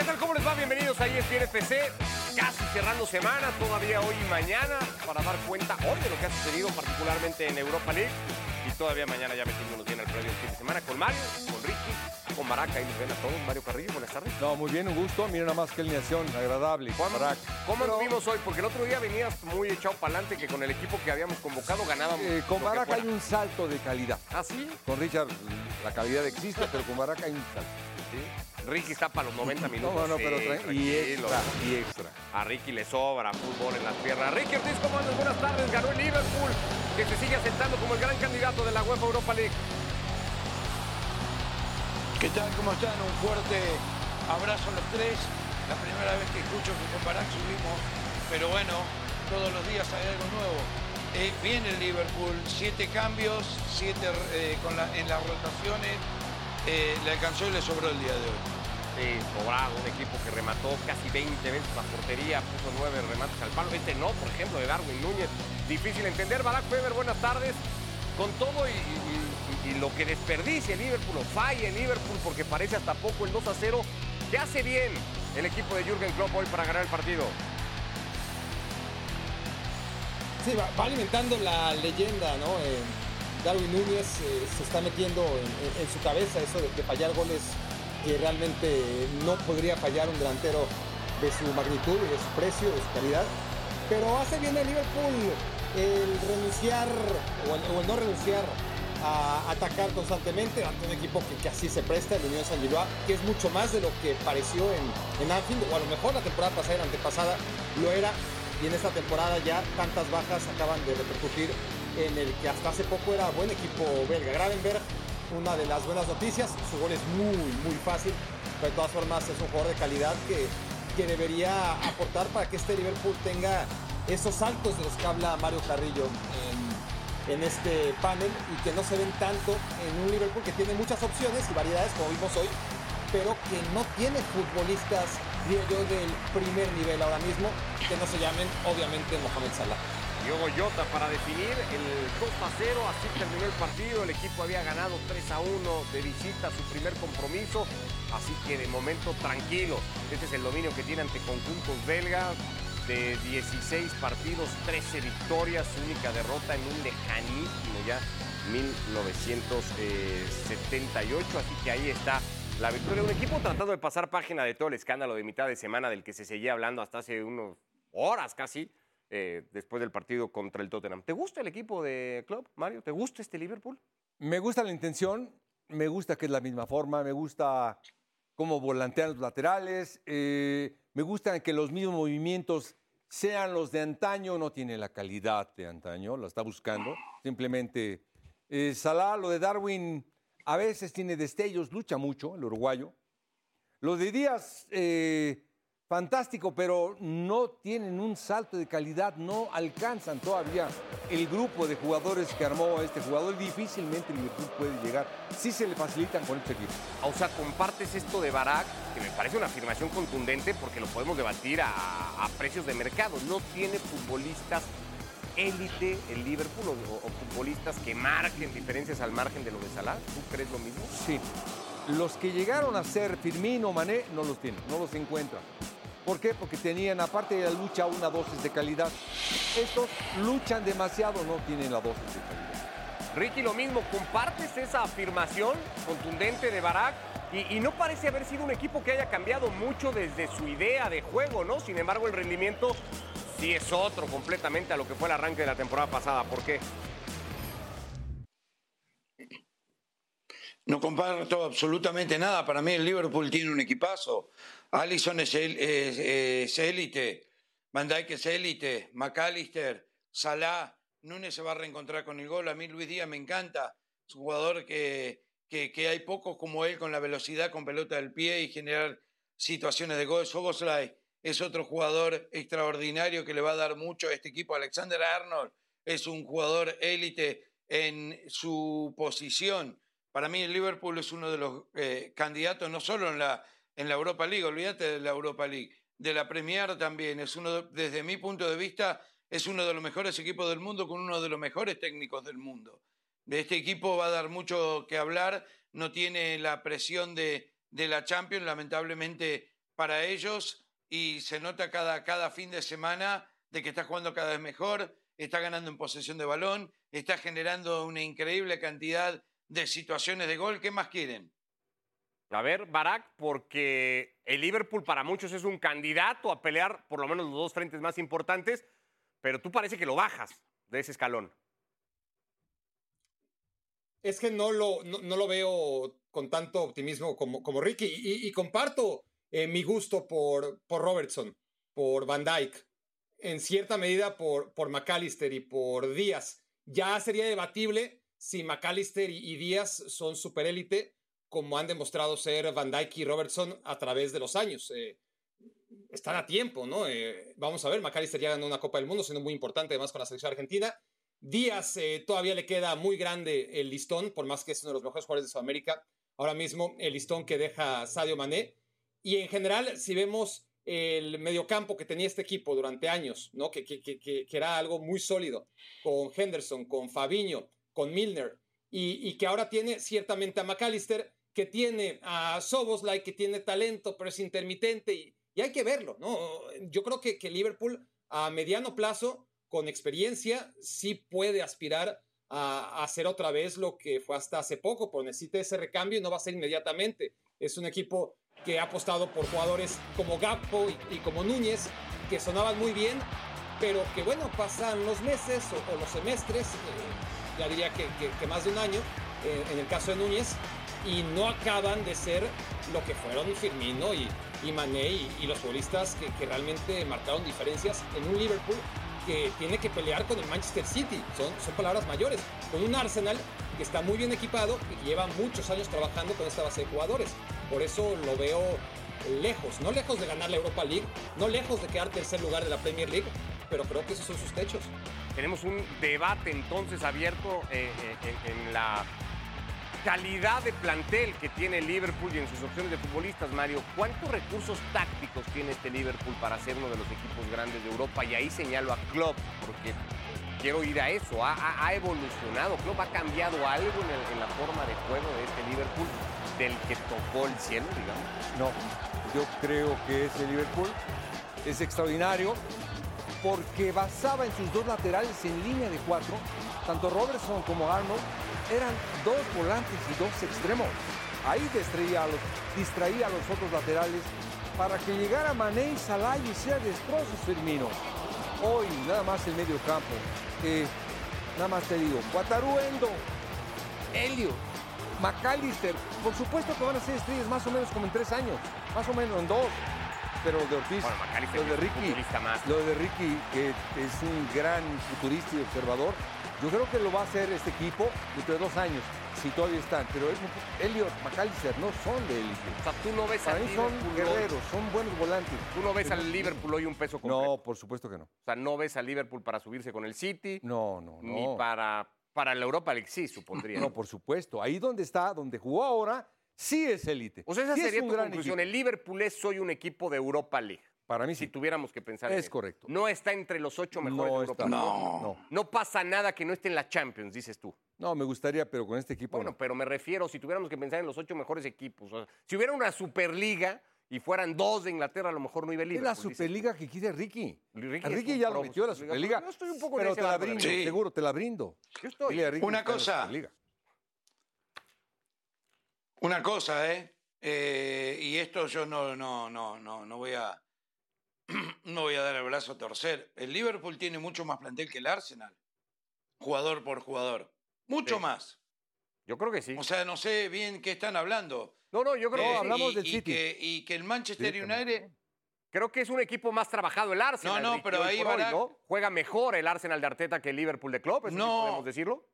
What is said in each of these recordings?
¿Qué tal? ¿Cómo les va? Bienvenidos a ESPN FC. Casi cerrando semana, todavía hoy y mañana, para dar cuenta hoy de lo que ha sucedido, particularmente en Europa League. Y todavía mañana ya metiéndonos bien al previo fin de semana con Mario, con Ricky, con Baraca. Ahí nos ven a todos. Mario Carrillo, buenas tardes. No, muy bien, un gusto. Miren nada más que alineación agradable. ¿Cómo. ¿Cómo anduvimos hoy? Porque el otro día venías muy echado para adelante que con el equipo que habíamos convocado ganábamos. Eh, con Barak hay un salto de calidad. ¿Ah, sí? Con Richard la calidad existe, pero con Barak hay un salto. Sí. Ricky está para los 90 minutos. No, no, pero y extra, y extra. A Ricky le sobra fútbol en las piernas. Ricky Ortiz, ¿cómo andas? Buenas tardes. Ganó el Liverpool, que se sigue asentando como el gran candidato de la UEFA Europa League. ¿Qué tal? ¿Cómo están? Un fuerte abrazo a los tres. La primera vez que escucho que con Barak subimos, pero bueno, todos los días hay algo nuevo. Eh, viene el Liverpool, siete cambios, siete eh, con la- en las rotaciones. Eh, le alcanzó y le sobró el día de hoy. Sí, sobrado, un equipo que remató casi 20 veces la portería, puso nueve remates al palo. Este no, por ejemplo, de Darwin Núñez. Difícil entender. Barack Feber, buenas tardes. Con todo y, y- y- y lo que desperdicia el Liverpool, o falla el Liverpool, porque parece hasta poco el 2 a 0, ¿qué hace bien el equipo de Jürgen Klopp hoy para ganar el partido? Sí, va, va alimentando la leyenda, ¿no? Eh, Darwin Núñez eh, se está metiendo en, su cabeza eso de, de fallar goles que realmente no podría fallar un delantero de su magnitud y de su precio, de su calidad. Pero hace bien el Liverpool el renunciar o el, no renunciar a atacar constantemente ante un equipo que, que así se presta, el Unión San Gilloa, que es mucho más de lo que pareció en, Anfield, o a lo mejor la temporada pasada y la antepasada lo era, y en esta temporada ya tantas bajas acaban de repercutir en el que hasta hace poco era buen equipo belga. Gravenberg, una de las buenas noticias, su gol es muy, muy fácil, pero de todas formas es un jugador de calidad que, que debería aportar para que este Liverpool tenga esos saltos de los que habla Mario Carrillo en, este panel y que no se ven tanto en un Liverpool que tiene muchas opciones y variedades como vimos hoy, pero que no tiene futbolistas, diría yo, del primer nivel ahora mismo, que no se llamen obviamente Mohamed Salah. Diogo Jota para definir el 2 a 0, así terminó el partido, el equipo había ganado 3 a 1 de visita su primer compromiso, así que de momento tranquilo, este es el dominio que tiene ante conjuntos belgas, de 16 partidos, 13 victorias, única derrota en un lejanísimo ya 1978, así que ahí está la victoria un equipo tratando de pasar página de todo el escándalo de mitad de semana del que se seguía hablando hasta hace unos horas casi, eh, después del partido contra el Tottenham. ¿Te gusta el equipo de Club, Mario? ¿Te gusta este Liverpool? Me gusta la intención, me gusta que es la misma forma, me gusta cómo volantean los laterales, eh, me gusta que los mismos movimientos sean los de antaño, no tiene la calidad de antaño, la está buscando. Simplemente, eh, Salah, lo de Darwin, a veces tiene destellos, lucha mucho, el uruguayo. Lo de Díaz, eh, fantástico, pero no tienen un salto de calidad, no alcanzan todavía el grupo de jugadores que armó este jugador. Difícilmente Liverpool puede llegar. Sí se le facilitan con este equipo. Ah, O sea, compartes esto de Barak, que me parece una afirmación contundente porque lo podemos debatir a, a precios de mercado. No tiene futbolistas élite el Liverpool o, o futbolistas que marquen diferencias al margen de lo de Salah. ¿Tú crees lo mismo? Sí. Los que llegaron a ser Firmino, Mané, no los tienen, no los encuentran. ¿Por qué? Porque tenían, aparte de la lucha, una dosis de calidad. Estos luchan demasiado, no tienen la dosis de calidad. Ricky, lo mismo, ¿compartes esa afirmación contundente de Barak? Y, y no parece haber sido un equipo que haya cambiado mucho desde su idea de juego, ¿no? Sin embargo, el rendimiento sí es otro completamente a lo que fue el arranque de la temporada pasada. ¿Por qué? No comparto absolutamente nada. Para mí el Liverpool tiene un equipazo. Allison es élite, Van Dijk es élite, McAllister, Salah, Núñez se va a reencontrar con el gol. A mí Luis Díaz me encanta. Es un jugador que, que, que hay pocos como él con la velocidad, con pelota del pie y generar situaciones de gol. Soboslai es otro jugador extraordinario que le va a dar mucho a este equipo. Alexander Arnold es un jugador élite en su posición. Para mí el Liverpool es uno de los eh, candidatos, no solo en la, en la Europa League, olvídate de la Europa League, de la Premier también. Es uno, de- desde mi punto de vista, es uno de los mejores equipos del mundo con uno de los mejores técnicos del mundo. De este equipo va a dar mucho que hablar, no tiene la presión de, de la Champions, lamentablemente para ellos y se nota cada, cada fin de semana de que está jugando cada vez mejor, está ganando en posesión de balón, está generando una increíble cantidad de situaciones de gol. ¿Qué más quieren? A ver, Barak, porque el Liverpool para muchos es un candidato a pelear por lo menos los dos frentes más importantes, pero tú parece que lo bajas de ese escalón. Es que no lo, no, lo veo con tanto optimismo como, como Ricky y, comparto eh, mi gusto por, por Robertson, por Van Dyke, en cierta medida por, por McAllister y por Díaz. Ya sería debatible si McAllister y, y Díaz son superélite como han demostrado ser Van Dyke y Robertson a través de los años. Eh, están a tiempo, ¿no? Eh, vamos a ver, McAllister ya ganó una Copa del Mundo, siendo muy importante además con la selección argentina. Díaz eh, todavía le queda muy grande el listón, por más que es uno de los mejores jugadores de Sudamérica. Ahora mismo el listón que deja Sadio Mané. Y en general, si vemos el mediocampo que tenía este equipo durante años, ¿no? Que, que, que, que era algo muy sólido, con Henderson, con Fabiño, con Milner, y, y que ahora tiene ciertamente a McAllister, que tiene a Soboslai, que tiene talento, pero es intermitente y, hay que verlo, ¿no? Yo creo que, que, Liverpool a mediano plazo, con experiencia, sí puede aspirar a, hacer otra vez lo que fue hasta hace poco, pero necesita ese recambio y no va a ser inmediatamente. Es un equipo que ha apostado por jugadores como Gappo y, como Núñez, que sonaban muy bien, pero que bueno, pasan los meses o, los semestres, eh, ya diría que, que, más de un año, eh, en el caso de Núñez, y no acaban de ser lo que fueron Firmino y, y Mané y, los futbolistas que, que, realmente marcaron diferencias en un Liverpool que tiene que pelear con el Manchester City. Son, son palabras mayores. Con un Arsenal que está muy bien equipado y lleva muchos años trabajando con esta base de jugadores. Por eso lo veo lejos, no lejos de ganar la Europa League, no lejos de quedar tercer lugar de la Premier League, pero creo que esos son sus techos. Tenemos un debate entonces abierto eh, eh, en la calidad de plantel que tiene Liverpool y en sus opciones de futbolistas, Mario, ¿cuántos recursos tácticos tiene este Liverpool para ser uno de los equipos grandes de Europa? Y ahí señalo a Klopp, porque quiero ir a eso, ha, evolucionado, Klopp ha cambiado algo en, la forma de juego de este Liverpool del que tocó el cielo, digamos. No, yo creo que ese Liverpool es extraordinario porque basaba en sus dos laterales en línea de cuatro, tanto Robertson como Arnold eran dos volantes y dos extremos. Ahí distraía a los, distraía a los otros laterales para que llegara Mané y Salah y sea destrozos Firmino. Hoy nada más el medio campo. nada más te digo, Guataruendo, Helio, McAllister, por supuesto que van a ser estrellas más o menos como en tres años, más o menos en dos. Pero de Ortiz, lo de Ricky, lo de Ricky, que es un gran futurista y observador, yo creo que lo va a hacer este equipo dentro de dos años, si todavía están. Pero Elliot, McAllister no son de élite. O sea, tú no ves Para mí son guerreros, son buenos volantes. Tú no ves al Liverpool hoy un peso completo. No, por supuesto que no. O sea, no ves al Liverpool para subirse con el City. No, no, no. Ni para, para la Europa League, sí, supondría. No, por supuesto. Ahí donde está, donde jugó ahora, sí es élite. O sea, esa sería tu conclusión. El Liverpool es hoy un equipo de Europa League. Para mí sí. Si tuviéramos que pensar. Es correcto. No está entre los ocho mejores no de Europa. no. no. No pasa nada que no esté en la Champions, dices tú. No, me gustaría, pero con este equipo. Bueno, pero me refiero, si tuviéramos que pensar en los ocho mejores equipos. si hubiera una Superliga y fueran dos de Inglaterra, a lo mejor no iba el Es la Superliga que quiere Ricky. Ricky, ya lo metió a la Superliga. Yo estoy un poco pero te la brindo, seguro, te la brindo. Yo estoy. una cosa. Una cosa, ¿eh? ¿eh? Y esto yo no, no, no, no, no voy a no voy a dar el brazo a torcer. El Liverpool tiene mucho más plantel que el Arsenal, jugador por jugador. Mucho más. Yo creo que sí. O sea, no sé bien qué están hablando. No, no, yo creo que hablamos del City. Y que, el Manchester United. Creo que es un equipo más trabajado el Arsenal. No, no, pero ahí va. Juega mejor el Arsenal de Arteta que el Liverpool de Klopp, no. podemos decirlo?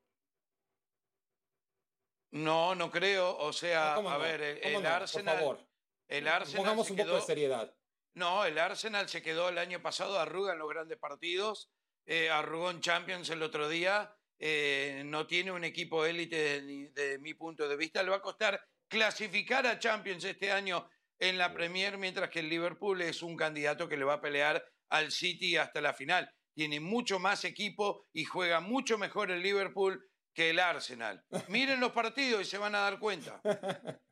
No, no creo. O sea, a ver, el, Arsenal. Por favor. El Arsenal. Pongamos un poco de seriedad. No, el Arsenal se quedó el año pasado, arruga en los grandes partidos, eh, arrugó en Champions el otro día, eh, no tiene un equipo élite de, mi punto de vista. Le va a costar clasificar a Champions este año en la Premier, mientras que el Liverpool es un candidato que le va a pelear al City hasta la final. Tiene mucho más equipo y juega mucho mejor el Liverpool que el Arsenal. Miren los partidos y se van a dar cuenta.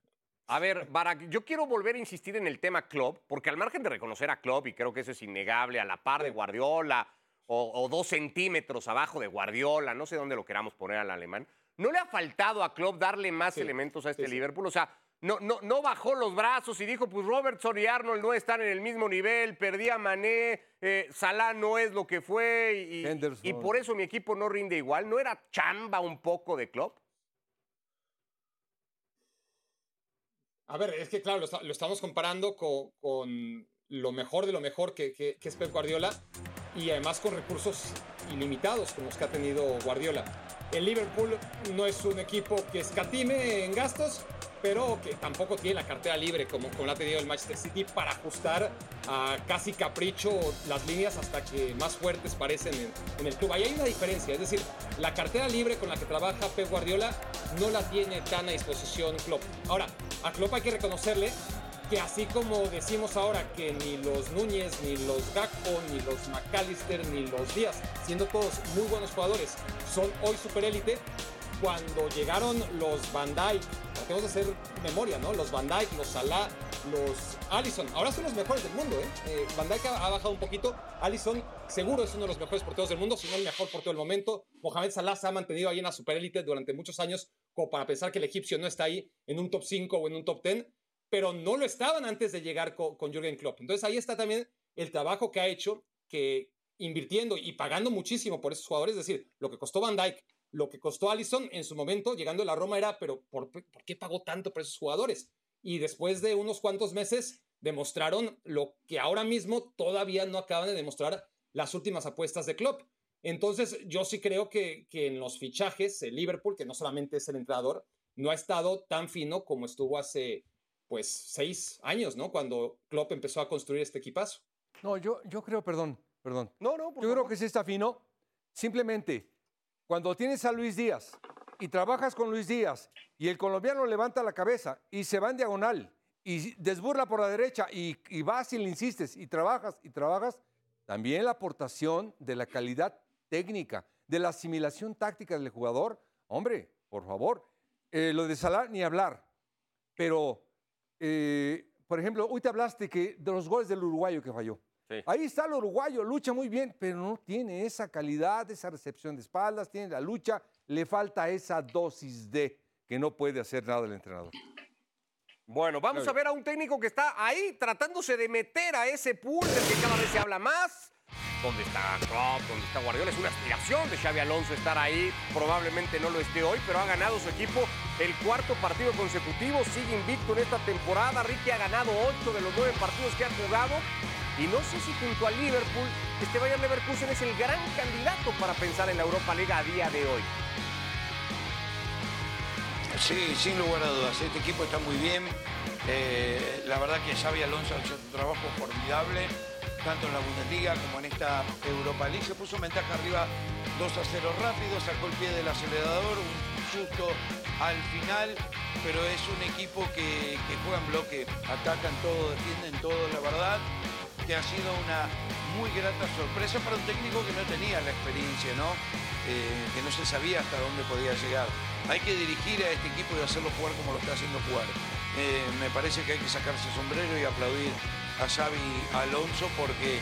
A ver, Barak, yo quiero volver a insistir en el tema Klopp, porque al margen de reconocer a Klopp, y creo que eso es innegable, a la par de Guardiola, o, o dos centímetros abajo de Guardiola, no sé dónde lo queramos poner al alemán, ¿no le ha faltado a Klopp darle más Sí, elementos a este sí, sí. Liverpool? O sea, no, no, no bajó los brazos y dijo, pues Robertson y Arnold no están en el mismo nivel, perdí a Mané, eh, Salah no es lo que fue, y, y por eso mi equipo no rinde igual. ¿No era chamba un poco de Klopp? A ver, es que claro, lo, esta- lo estamos comparando co- con, lo mejor de lo mejor que, que- que es Pep Guardiola y además con recursos ilimitados como los que ha tenido Guardiola. El Liverpool no es un equipo que escatime en gastos, pero que tampoco tiene la cartera libre como, como la ha tenido el Manchester City para ajustar a casi capricho las líneas hasta que más fuertes parecen en, en el club. Ahí hay una diferencia, es decir, la cartera libre con la que trabaja Pep Guardiola no la tiene tan a disposición Klopp. Ahora, a Klopp hay que reconocerle que así como decimos ahora que ni los Núñez, ni los Gakpo, ni los McAllister, ni los Díaz, siendo todos muy buenos jugadores, son hoy superélite, cuando llegaron los Van tenemos que hacer memoria, ¿no? Los Van Dijk, los Salah, los Allison, ahora son los mejores del mundo, ¿eh? Eh, Van Dijk ha, ha bajado un poquito, Allison seguro es uno de los mejores porteros del mundo, si no el mejor portero del momento, Mohamed Salah se ha mantenido ahí en la superélite durante muchos años, como para pensar que el egipcio no está ahí en un top 5 o en un top 10, pero no lo estaban antes de llegar co- con, Jürgen Klopp. Entonces ahí está también el trabajo que ha hecho, que invirtiendo y pagando muchísimo por esos jugadores, es decir, lo que costó Van Dijk, lo que costó Allison en su momento, llegando a la Roma era, pero ¿por, por qué pagó tanto por esos jugadores? Y después de unos cuantos meses demostraron lo que ahora mismo todavía no acaban de demostrar las últimas apuestas de Klopp. Entonces, yo sí creo que, que en los fichajes, el Liverpool, que no solamente es el entrenador, no ha estado tan fino como estuvo hace, pues, seis años, ¿no? Cuando Klopp empezó a construir este equipazo. No, yo, yo creo, perdón, perdón. No, no, por Yo creo que sí está fino. Simplemente, cuando tienes a Luis Díaz y trabajas con Luis Díaz y el colombiano levanta la cabeza y se va en diagonal y desburla por la derecha y, y vas y le insistes y trabajas y trabajas, también la aportación de la calidad técnica, de la asimilación táctica del jugador. Hombre, por favor, eh, lo de Salah ni hablar. Pero, eh, por ejemplo, hoy te hablaste que de los goles del uruguayo que falló. Sí. Ahí está el uruguayo, lucha muy bien, pero no tiene esa calidad, esa recepción de espaldas, tiene la lucha, le falta esa dosis de que no puede hacer nada el entrenador. Bueno, vamos a ver a un técnico que está ahí tratándose de meter a ese pool del que cada vez se habla más. ¿Dónde está Klopp? ¿Dónde está Guardiola? Es una aspiración de Xavi Alonso estar ahí. Probablemente no lo esté hoy, pero ha ganado su equipo el cuarto partido consecutivo. Sigue invicto en esta temporada. Ricky ha ganado ocho de los nueve partidos que ha jugado. Y no sé si junto al Liverpool, este Bayern Leverkusen es el gran candidato para pensar en la Europa League a día de hoy. Sí, sin lugar a dudas. Este equipo está muy bien. Eh, la verdad que Xavi Alonso ha hecho un trabajo formidable, tanto en la Bundesliga como en esta Europa League. Se puso en ventaja arriba 2 a 0 rápido, sacó el pie del acelerador, un susto al final, pero es un equipo que juega en bloque, atacan todo, defienden todo, la verdad que ha sido una muy grata sorpresa para un técnico que no tenía la experiencia, ¿no? Eh, que no se sabía hasta dónde podía llegar. Hay que dirigir a este equipo y hacerlo jugar como lo está haciendo jugar. Eh, me parece que hay que sacarse sombrero y aplaudir a Xavi Alonso porque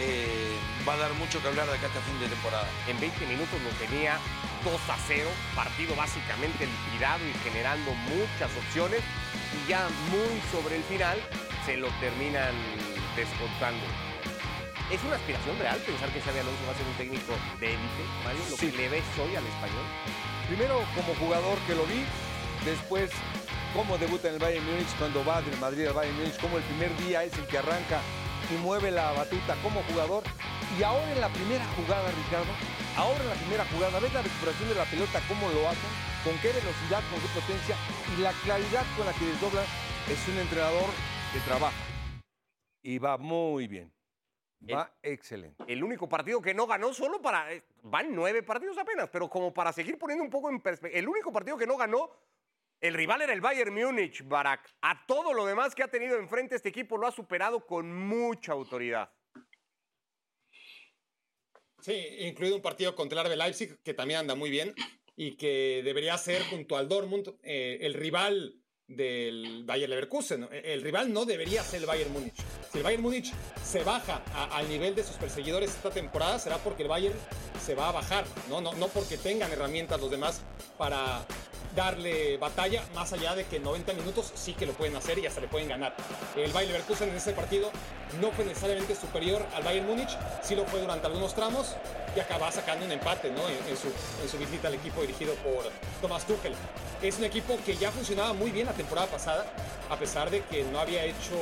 eh, va a dar mucho que hablar de acá hasta fin de temporada. En 20 minutos lo tenía 2 a 0, partido básicamente liquidado y generando muchas opciones. Y ya muy sobre el final se lo terminan descontando. ¿Es una aspiración real pensar que Xavi Alonso va a ser un técnico de élite, Mario? Lo Sí. que le ves hoy al español. Primero como jugador que lo vi, después cómo debuta en el Bayern Múnich cuando va del Madrid al Bayern Múnich, como el primer día es el que arranca y mueve la batuta como jugador. Y ahora en la primera jugada, Ricardo, ahora en la primera jugada, ves la recuperación de la pelota, cómo lo hacen, con qué velocidad, con qué potencia y la claridad con la que desdobla. Es un entrenador que trabaja y va muy bien. Va excelente. El único partido que no ganó solo para... eh, Van nueve partidos apenas, pero como para seguir poniendo un poco en perspectiva. El único partido que no ganó, el rival era el Bayern Múnich, Barak. A todo lo demás que ha tenido enfrente este equipo lo ha superado con mucha autoridad. Sí, incluido un partido contra el RB Leipzig, que también anda muy bien y que debería ser junto al Dortmund eh, el rival del Bayern Leverkusen. El rival no debería ser el Bayern Múnich. Si el Bayern Múnich se baja al nivel de sus perseguidores esta temporada, será porque el Bayern se va a bajar, ¿no? No, no porque tengan herramientas los demás para darle batalla, más allá de que 90 minutos sí que lo pueden hacer y hasta le pueden ganar. El Bayern Leverkusen en ese partido no fue necesariamente superior al Bayern Múnich, sí lo fue durante algunos tramos y acaba sacando un empate en, su, visita al equipo dirigido por Thomas Tuchel. Es un equipo que ya funcionaba muy bien la temporada pasada, a pesar de que no había hecho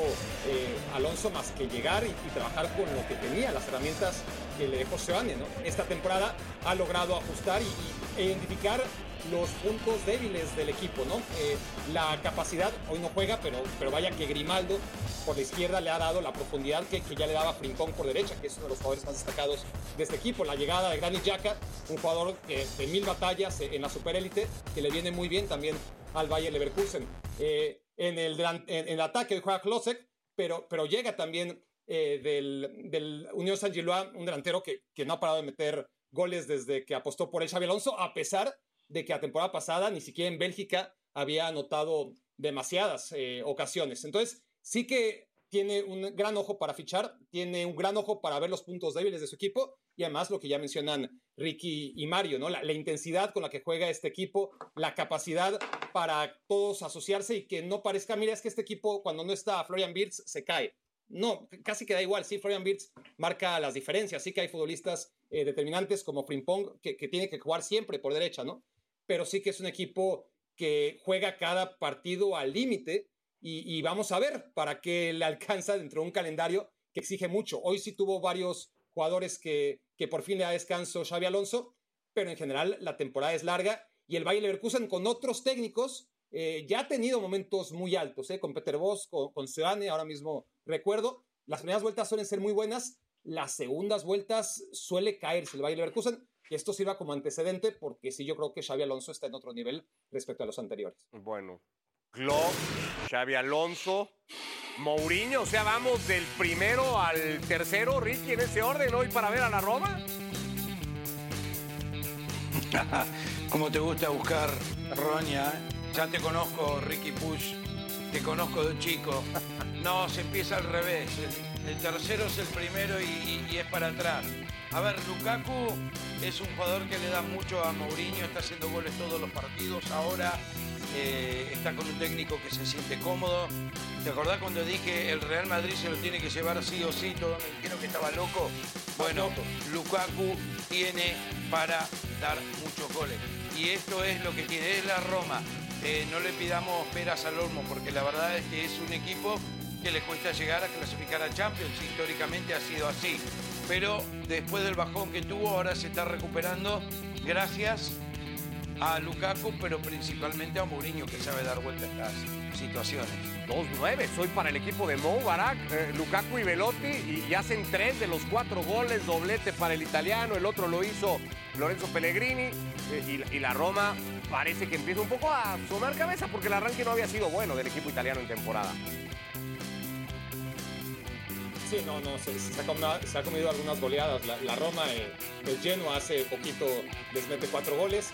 eh, Alonso más que llegar y, trabajar con lo que tenía, las herramientas que le dejó Seoane. ¿no? Esta temporada ha logrado ajustar y, e identificar los puntos débiles del equipo, ¿no? Eh, la capacidad, hoy no juega, pero, pero vaya que Grimaldo por la izquierda le ha dado la profundidad que, ya le daba Frimpong por derecha, que es uno de los jugadores más destacados de este equipo. La llegada de Granit Xhaka, un jugador de mil batallas en la superélite, que le viene muy bien también al Bayern Leverkusen. Eh, en, el, ataque juega Klosek, pero, pero llega también eh, del, del, Unión San Gilois, un delantero que, que no ha parado de meter goles desde que apostó por el Xavi Alonso, a pesar de que la temporada pasada ni siquiera en Bélgica había anotado demasiadas eh, ocasiones. Entonces, sí que tiene un gran ojo para fichar, tiene un gran ojo para ver los puntos débiles de su equipo y además lo que ya mencionan Ricky y Mario, ¿no? La, intensidad con la que juega este equipo, la capacidad para todos asociarse y que no parezca, mira, es que este equipo cuando no está Florian Wirtz se cae. No, casi que da igual, sí, Florian Wirtz marca las diferencias, sí que hay futbolistas eh, determinantes como Frimpong que, que tiene que jugar siempre por derecha, ¿no? Pero sí que es un equipo que juega cada partido al límite y, vamos a ver para qué le alcanza dentro de un calendario que exige mucho. Hoy sí tuvo varios jugadores que, que por fin le da descanso Xavi Alonso, pero en general la temporada es larga y el Bayer Leverkusen con otros técnicos eh, ya ha tenido momentos muy altos, eh, con Peter Bosch, con, con Seane, ahora mismo recuerdo. Las primeras vueltas suelen ser muy buenas, las segundas vueltas suele caerse el Bayer Leverkusen. Que esto sirva como antecedente porque sí yo creo que Xavi Alonso está en otro nivel respecto a los anteriores. Bueno, Klopp, Xavi Alonso, Mourinho, o sea, vamos del primero al tercero, Ricky, en ese orden hoy para ver a la Roma. Como te gusta buscar, Roña, ya te conozco, Ricky Push, te conozco de chico. No, se empieza al revés. El, tercero es el primero y, es para atrás. A ver, Lukaku es un jugador que le da mucho a Mourinho, está haciendo goles todos los partidos. Ahora eh, está con un técnico que se siente cómodo. ¿Te acordás cuando dije el Real Madrid se lo tiene que llevar sí o sí? Todos me dijeron que estaba loco. Bueno, Lukaku tiene para dar muchos goles. Y esto es lo que tiene, es la Roma. Eh, no le pidamos peras al olmo, porque la verdad es que es un equipo que le cuesta llegar a clasificar a Champions. Históricamente ha sido así. Pero después del bajón que tuvo, ahora se está recuperando gracias a Lukaku, pero principalmente a Mourinho, que sabe dar vuelta a estas situaciones. 2-9, soy para el equipo de Mo, Barak, eh, Lukaku y Velotti, y, hacen tres de los cuatro goles, doblete para el italiano, el otro lo hizo Lorenzo Pellegrini, eh, y, la Roma parece que empieza un poco a sumar cabeza, porque el arranque no había sido bueno del equipo italiano en temporada. No, no, se, ha, comido, algunas goleadas. La, Roma, eh, el Genoa hace poquito les mete cuatro goles.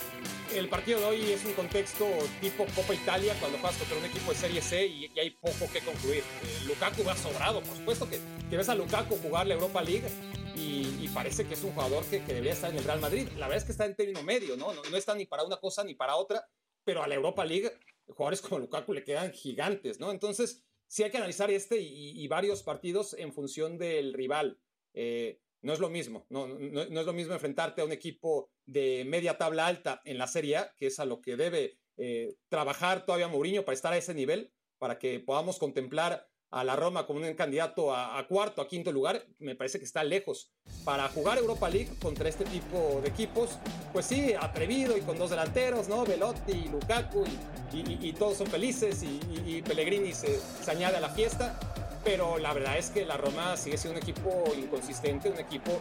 El partido de hoy es un contexto tipo Copa Italia, cuando juegas contra un equipo de Serie C y, hay poco que concluir. Eh, Lukaku va sobrado, por supuesto que, que, ves a Lukaku jugar la Europa League y, parece que es un jugador que, debería estar en el Real Madrid. La verdad es que está en término medio, ¿no? ¿no? No está ni para una cosa ni para otra, pero a la Europa League jugadores como Lukaku le quedan gigantes, ¿no? Entonces sí hay que analizar este y, varios partidos en función del rival. Eh, no es lo mismo, no, es lo mismo enfrentarte a un equipo de media tabla alta en la Serie A, que es a lo que debe eh, trabajar todavía Mourinho para estar a ese nivel, para que podamos contemplar a la Roma como un candidato a, cuarto, a quinto lugar, me parece que está lejos. Para jugar Europa League contra este tipo de equipos, pues sí, atrevido y con dos delanteros, ¿no? Velotti y Lukaku, y, todos son felices, y, Pellegrini se, se, añade a la fiesta. Pero la verdad es que la Roma sigue siendo un equipo inconsistente, un equipo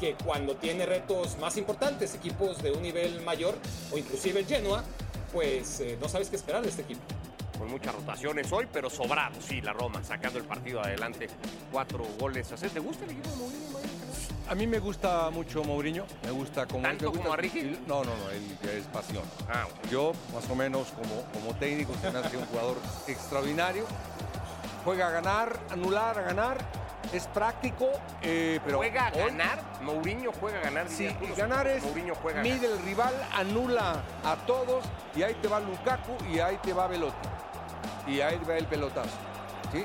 que cuando tiene retos más importantes, equipos de un nivel mayor, o inclusive el Genoa, pues eh, no sabes qué esperar de este equipo con muchas rotaciones hoy, pero sobrado, sí, la Roma, sacando el partido adelante. Cuatro goles a ¿Te gusta el equipo de Mourinho? A mí me gusta mucho Mourinho, me gusta como... ¿Tanto gusta como a Ricky? No, no, no, él es pasión. Ah. Yo, más o menos, como, como técnico, se me hace un jugador extraordinario. Juega a ganar, anular, a ganar. Es práctico, eh, pero... ¿Juega a hoy- ganar? Mourinho juega a ganar. Sí, y ganar es Mourinho juega a mide ganar. el rival, anula a todos y ahí te va Lukaku y ahí te va Velotti. Y ahí va el pelotazo. ¿sí?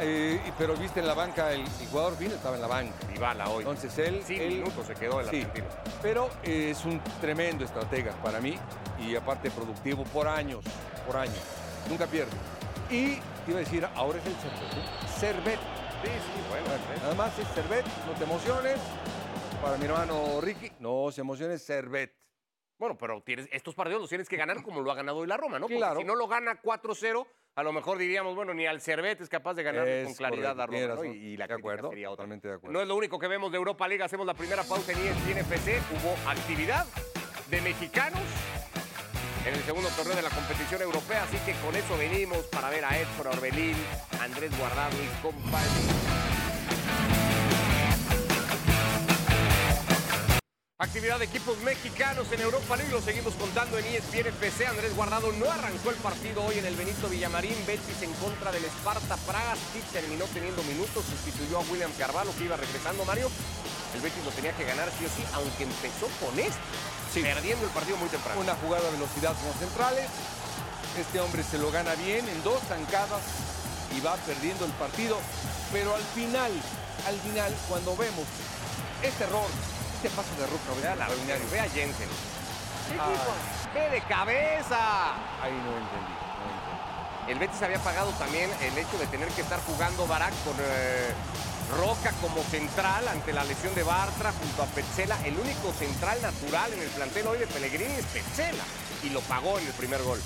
Eh, pero viste en la banca, el, el jugador vino, estaba en la banca. Dybala hoy. Entonces él... Cinco él- minutos se quedó el Sí, argentino. pero eh, es un tremendo estratega para mí y aparte productivo por años, por años. Nunca pierde. Y te iba a decir, ahora es el Servet. ¿eh? Servet. Sí, sí, bueno. ¿eh? Nada más es Servet, no te emociones. Para mi hermano Ricky, no se emociones, Servet. Bueno, pero tienes, estos partidos los tienes que ganar como lo ha ganado hoy la Roma, ¿no? Porque Claro. si no lo gana 4-0, a lo mejor diríamos, bueno, ni al Cervet es capaz de ganar Es con claridad a Roma, ¿no? Y, y la De acuerdo, sería otra. totalmente de acuerdo. No es lo único que vemos de Europa League. Hacemos la primera pausa en E ESPN FC. Hubo actividad de mexicanos en el segundo torneo de la competición europea. Así que con eso venimos para ver a Edson Orbelín, Andrés Guardado y compañía. Actividad de equipos mexicanos en Europa League, lo seguimos contando en ESPN FC. Andrés Guardado no arrancó el partido hoy en el Benito Villamarín. Betis en contra del Sparta Praga. Sí terminó teniendo minutos, sustituyó a William Carvalho que iba regresando Mario. El Betis lo tenía que ganar sí o sí, aunque empezó con esto, Sí. perdiendo el partido muy temprano. Una jugada a velocidad como centrales. Este hombre se lo gana bien en dos zancadas y va perdiendo el partido. Pero al final, al final, cuando vemos este error, este paso de ruta, Vea, la, extraordinario, ve a Jensen. Ah. ¡Ve de cabeza! ahí no entendí. no entendí. El Betis había pagado también el hecho de tener que estar jugando Barak con eh, Roca como central ante la lesión de Bartra junto a Petzela. El único central natural en el plantel hoy de Pellegrini es Petzela. Y lo pagó en el primer gol.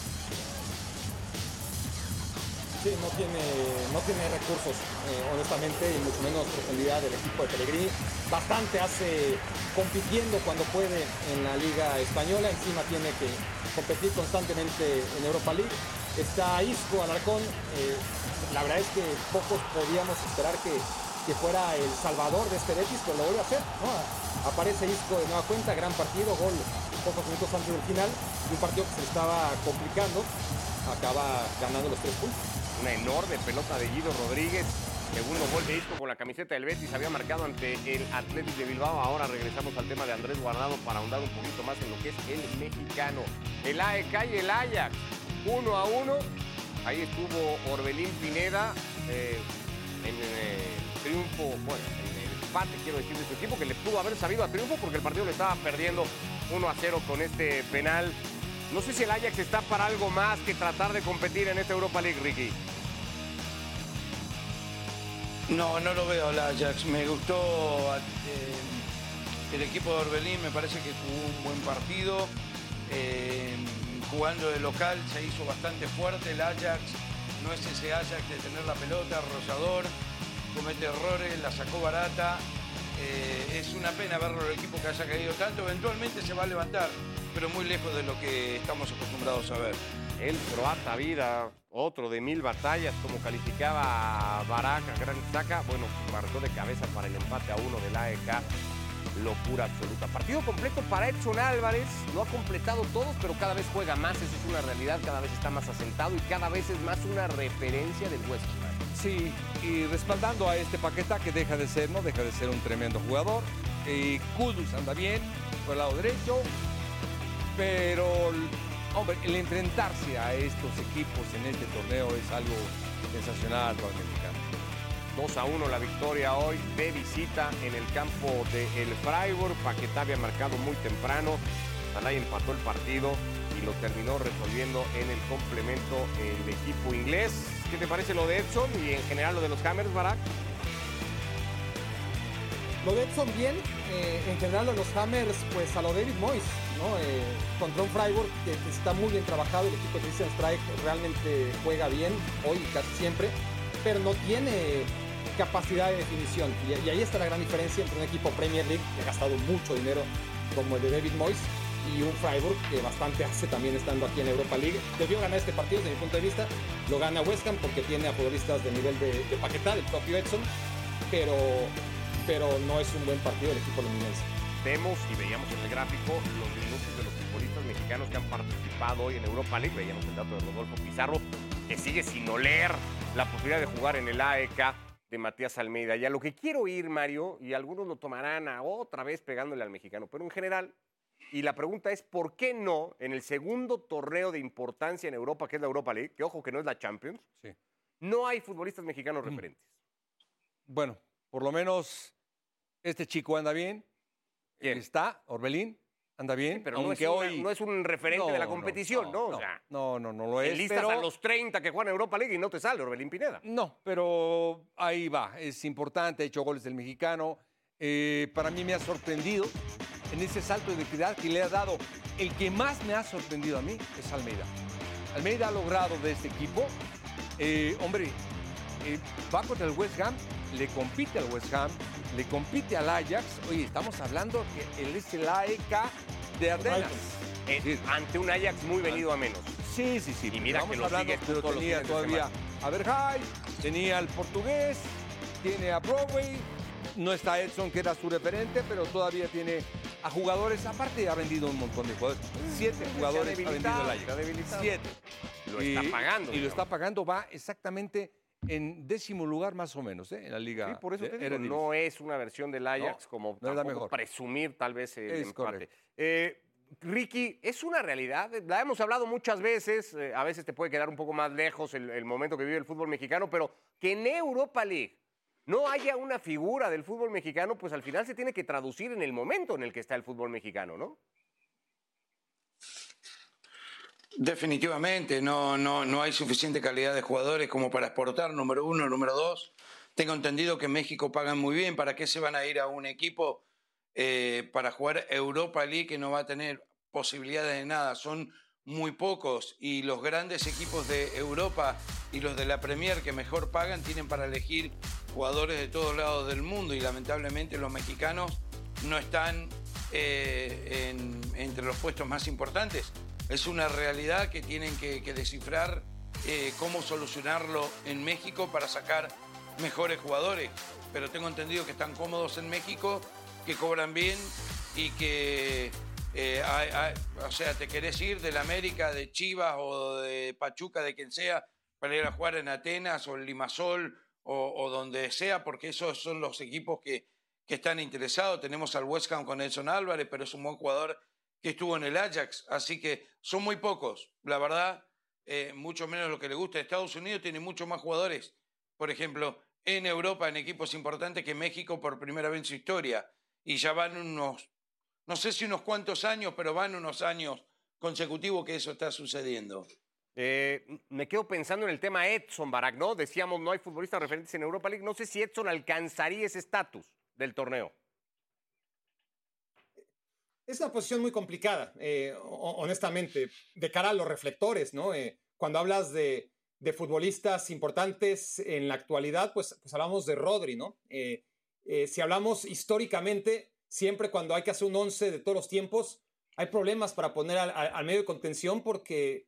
Sí, no tiene, no tiene recursos, eh, honestamente, y mucho menos profundidad del equipo de Pellegrini. Bastante hace compitiendo cuando puede en la Liga Española, encima tiene que competir constantemente en Europa League. Está Isco Alarcón, eh, la verdad es que pocos podíamos esperar que, que fuera el salvador de este Betis, pero lo vuelve a hacer. ¿no? Aparece Isco de nueva cuenta, gran partido, gol pocos minutos antes del final, un partido que se estaba complicando, acaba ganando los tres puntos. Una enorme pelota de Guido Rodríguez. Segundo gol de Isco con la camiseta del Betis. Había marcado ante el Atlético de Bilbao. Ahora regresamos al tema de Andrés Guardado para ahondar un poquito más en lo que es el mexicano. El AEK y el Ajax. Uno a uno. Ahí estuvo Orbelín Pineda eh, en eh, triunfo, bueno, en el empate, quiero decir, de su equipo, que le pudo haber sabido a triunfo porque el partido le estaba perdiendo 1 a 0 con este penal. No sé si el Ajax está para algo más que tratar de competir en esta Europa League, Ricky. No, no lo veo al Ajax. Me gustó eh, el equipo de Orbelín, me parece que jugó un buen partido. Eh, jugando de local se hizo bastante fuerte el Ajax. No es ese Ajax de tener la pelota, rozador, comete errores, la sacó barata. Eh, es una pena verlo el equipo que haya caído tanto. Eventualmente se va a levantar, pero muy lejos de lo que estamos acostumbrados a ver. El croata vida, otro de mil batallas, como calificaba Baraka, Gran Saca, bueno, marcó de cabeza para el empate a uno del AEK. Locura absoluta. Partido completo para Edson Álvarez. No ha completado todos, pero cada vez juega más. Eso es una realidad. Cada vez está más asentado y cada vez es más una referencia del West Ham. Sí, y respaldando a este Paquetá que deja de ser, no deja de ser un tremendo jugador. Y Kudus anda bien por el lado derecho, pero hombre, el enfrentarse a estos equipos en este torneo es algo sensacional mexicano. 2 a 1 la victoria hoy de visita en el campo de el Freiburg. Paquetá había marcado muy temprano. Salai empató el partido y lo terminó resolviendo en el complemento el equipo inglés. ¿Qué te parece lo de Edson y en general lo de los Hammers, Barak? Lo de Edson bien, eh, en general lo de los Hammers, pues a lo David Moyes, ¿no? Eh, contra un Freiburg que, que está muy bien trabajado, el equipo de Christian Strike realmente juega bien, hoy casi siempre, pero no tiene capacidad de definición. Y, ahí está la gran diferencia entre un equipo Premier League que ha gastado mucho dinero como el de David Moyes y un Freiburg que bastante hace también estando aquí en Europa League. Debió ganar este partido desde mi punto de vista, lo gana West Ham porque tiene a futbolistas de nivel de, de Paquetá, del propio Edson, pero pero no es un buen partido del equipo londinense. Vemos y veíamos en el gráfico los minutos de los futbolistas mexicanos que han participado hoy en Europa League. Veíamos el dato de Rodolfo Pizarro, que sigue sin oler la posibilidad de jugar en el AEK de Matías Almeida. Y a lo que quiero ir, Mario, y algunos lo tomarán a otra vez pegándole al mexicano, pero en general, y la pregunta es, ¿por qué no en el segundo torneo de importancia en Europa, que es la Europa League, que ojo que no es la Champions, Sí. no hay futbolistas mexicanos referentes? Bueno, por lo menos este chico anda bien. ¿Quién? Está, Orbelín, anda bien. Pero no es, una- hoy. no es un referente de la competición, ¿no? O sea, no, no, no lo es. enlistas pero- a los 30 que juegan Europa League y no te sale Orbelín Pineda. No, pero ahí va, es importante, ha hecho goles del mexicano. Eh, para mí me ha sorprendido en ese salto de equidad que le ha dado. El que más me ha sorprendido a mí es Almeida. Almeida ha logrado de este equipo, eh, hombre, eh, va contra el West Ham, le compite al West Ham, le compite al Ajax. Oye, estamos hablando que él es el AEK de Ardenas. Eh, Sí. ante un Ajax muy venido a menos. Sí, sí, sí. Y mira que lo hablando, sigue pero tenía todavía a Berghay, tenía al portugués, tiene a Broadway, no está Edson, que era su referente, pero todavía tiene a jugadores, aparte ha vendido un montón de jugadores. Siete jugadores ha vendido el Ajax. Siete. Lo está pagando, Y lo está pagando, va exactamente en décimo lugar más o menos, ¿eh? en la liga. Sí, por eso te digo, no es una versión del Ajax No, como no es la tampoco mejor. presumir tal vez el Es empate. Eh, Ricky, es una realidad, la hemos hablado muchas veces, eh, a veces te puede quedar un poco más lejos el, el momento que vive el fútbol mexicano, pero que en Europa League no haya una figura del fútbol mexicano, pues al final se tiene que traducir en el momento en el que está el fútbol mexicano, ¿no? Definitivamente, no, no, no hay suficiente calidad de jugadores como para exportar, número uno, número dos. Tengo entendido que México pagan muy bien, ¿para qué se van a ir a un equipo eh, para jugar Europa League que no va a tener posibilidades de nada? Son muy pocos y los grandes equipos de Europa y los de la Premier que mejor pagan tienen para elegir jugadores de todos lados del mundo y lamentablemente los mexicanos no están eh, en- entre los puestos más importantes. Es una realidad que tienen que, descifrar eh, cómo solucionarlo en México para sacar mejores jugadores. Pero tengo entendido que están cómodos en México, que cobran bien y que, eh, o sea, te querés ir del América, de Chivas o de Pachuca, de quien sea, para ir a jugar en Atenas o en Limasol o, o donde sea, porque esos son los equipos que, que están interesados. Tenemos al West Ham con Nelson Álvarez, pero es un buen jugador que estuvo en el Ajax, así que son muy pocos, la verdad, eh, mucho menos lo que le gusta. Estados Unidos tiene muchos más jugadores, por ejemplo, en Europa, en equipos importantes que México por primera vez en su historia, y ya van unos, no sé si unos cuantos años, pero van unos años consecutivos que eso está sucediendo. Eh, me quedo pensando en el tema Edson Barak, ¿no? Decíamos, no hay futbolistas referentes en Europa League. No sé si Edson alcanzaría ese estatus del torneo. Es una posición muy complicada, eh, ho- honestamente, de cara a los reflectores, ¿no? Eh, cuando hablas de, futbolistas importantes en la actualidad, pues, pues hablamos de Rodri, ¿no? Eh, si hablamos históricamente, siempre cuando hay que hacer un once de todos los tiempos, hay problemas para poner al, medio de contención porque,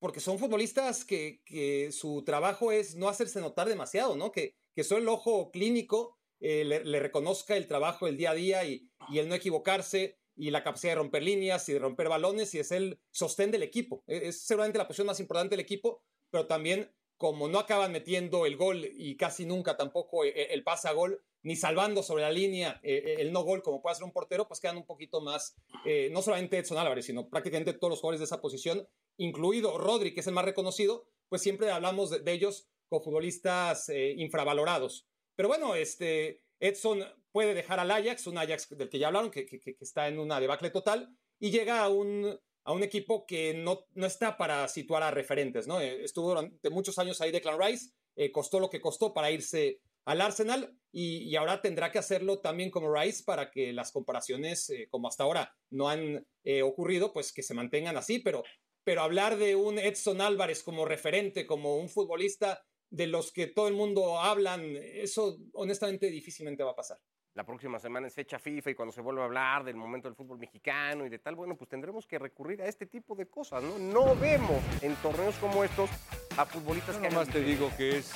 porque son futbolistas que, su trabajo es no hacerse notar demasiado, ¿no? Que, que solo el ojo clínico le, le reconozca el trabajo del día a día y, y el no equivocarse y la capacidad de romper líneas y de romper balones y es el sostén del equipo. E- Es seguramente la posición más importante del equipo, pero también como no acaban metiendo el gol y casi nunca tampoco e- el pase a gol, ni salvando sobre la línea eh, el no gol como puede hacer un portero, pues quedan un poquito más, eh, no solamente Edson Álvarez, sino prácticamente todos los jugadores de esa posición, incluido Rodri, que es el más reconocido, pues siempre hablamos de, ellos como futbolistas eh, infravalorados. Pero bueno, este, Edson puede dejar al Ajax, un Ajax del que ya hablaron, que, está en una debacle total, y llega a un, a un equipo que no, no está para situar a referentes, ¿no? Eh, Estuvo durante muchos años ahí Declan Rice, eh, costó lo que costó para irse al Arsenal y, ahora tendrá que hacerlo también como Rice para que las comparaciones, eh, como hasta ahora no han ocurrido, pues que se mantengan así, pero, pero hablar de un Edson Álvarez como referente, como un futbolista de los que todo el mundo hablan, eso honestamente difícilmente va a pasar. La próxima semana es fecha FIFA y cuando se vuelva a hablar del momento del fútbol mexicano y de tal, bueno, pues tendremos que recurrir a este tipo de cosas, ¿no? No vemos en torneos como estos a futbolistas que nomás te digo que es,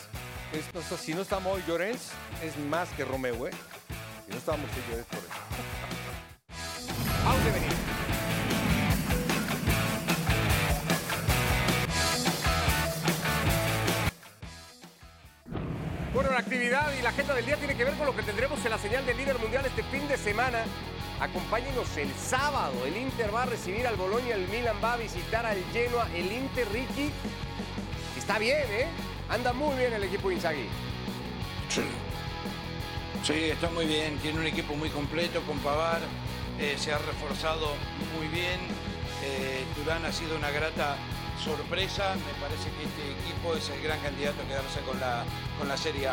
es- no si no está Moy Llorens, es más que Romeo, ¿eh? Y no estábamos seguros por eso. Bueno, la actividad y la agenda del día tiene que ver con lo que tendremos en la señal del líder mundial este fin de semana. Acompáñenos el sábado. El Inter va a recibir al Boloña, el Milan va a visitar al Genoa. El Inter Ricky está bien, ¿eh? Anda muy bien el equipo Inzaghi. Sí. Está muy bien. Tiene un equipo muy completo con Pavar. eh, se ha reforzado muy bien. Eh, Turán ha sido una grata sorpresa. Me parece que este equipo es el gran candidato a quedarse con la, con la Serie A.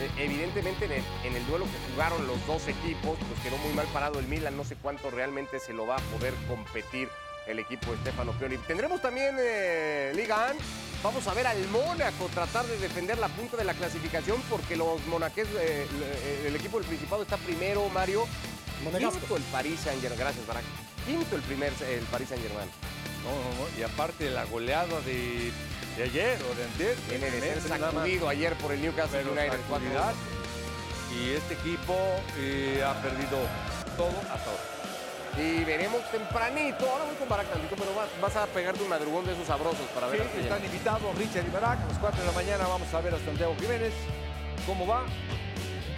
Eh, Evidentemente en el, en el duelo que jugaron los dos equipos, pues quedó muy mal parado el Milan, no sé cuánto realmente se lo va a poder competir el equipo de Stefano Pioli. Tendremos también eh, Liga AN, vamos a ver al Mónaco tratar de defender la punta de la clasificación porque los monaqués, eh, el- el equipo del Principado está primero, Mario. Quinto el París Saint Germain, gracias Barak. Quinto el primer, el París Saint Germain. No, no, no. Y aparte la goleada de, de ayer o de antes. Viene de ser sacudido ayer por el Newcastle Pero United. Y este equipo eh, ha perdido todo hasta ahora. Y veremos tempranito, ahora voy con Barak tantito, pero vas, vas a pegarte un madrugón de esos sabrosos para ver. Sí, están invitados Richard y Barak. A las 4 de la mañana vamos a ver a Santiago Jiménez. ¿Cómo va?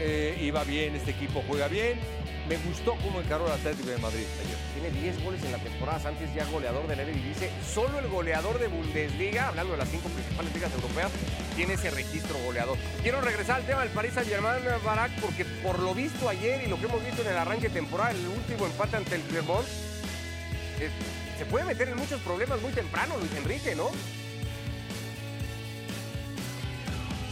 Eh, y va bien, este equipo juega bien. Me gustó cómo encaró el Atlético de Madrid ayer. Tiene 10 goles en la temporada, Sánchez ya goleador del Eredivisie. Solo el goleador de Bundesliga, hablando de las cinco principales ligas europeas, tiene ese registro goleador. Quiero regresar al tema del Paris Saint-Germain, Barak, porque por lo visto ayer y lo que hemos visto en el arranque de temporada, el último empate ante el Clermont, eh, se puede meter en muchos problemas muy temprano, Luis Enrique, ¿no?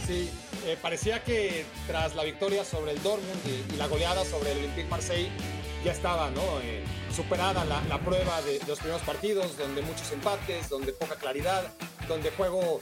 Sí, eh, parecía que tras la victoria sobre el Dortmund y, y la goleada sobre el Olympique Marseille ya estaba ¿no? Eh, superada la, la prueba de, de los primeros partidos, donde muchos empates, donde poca claridad, donde juego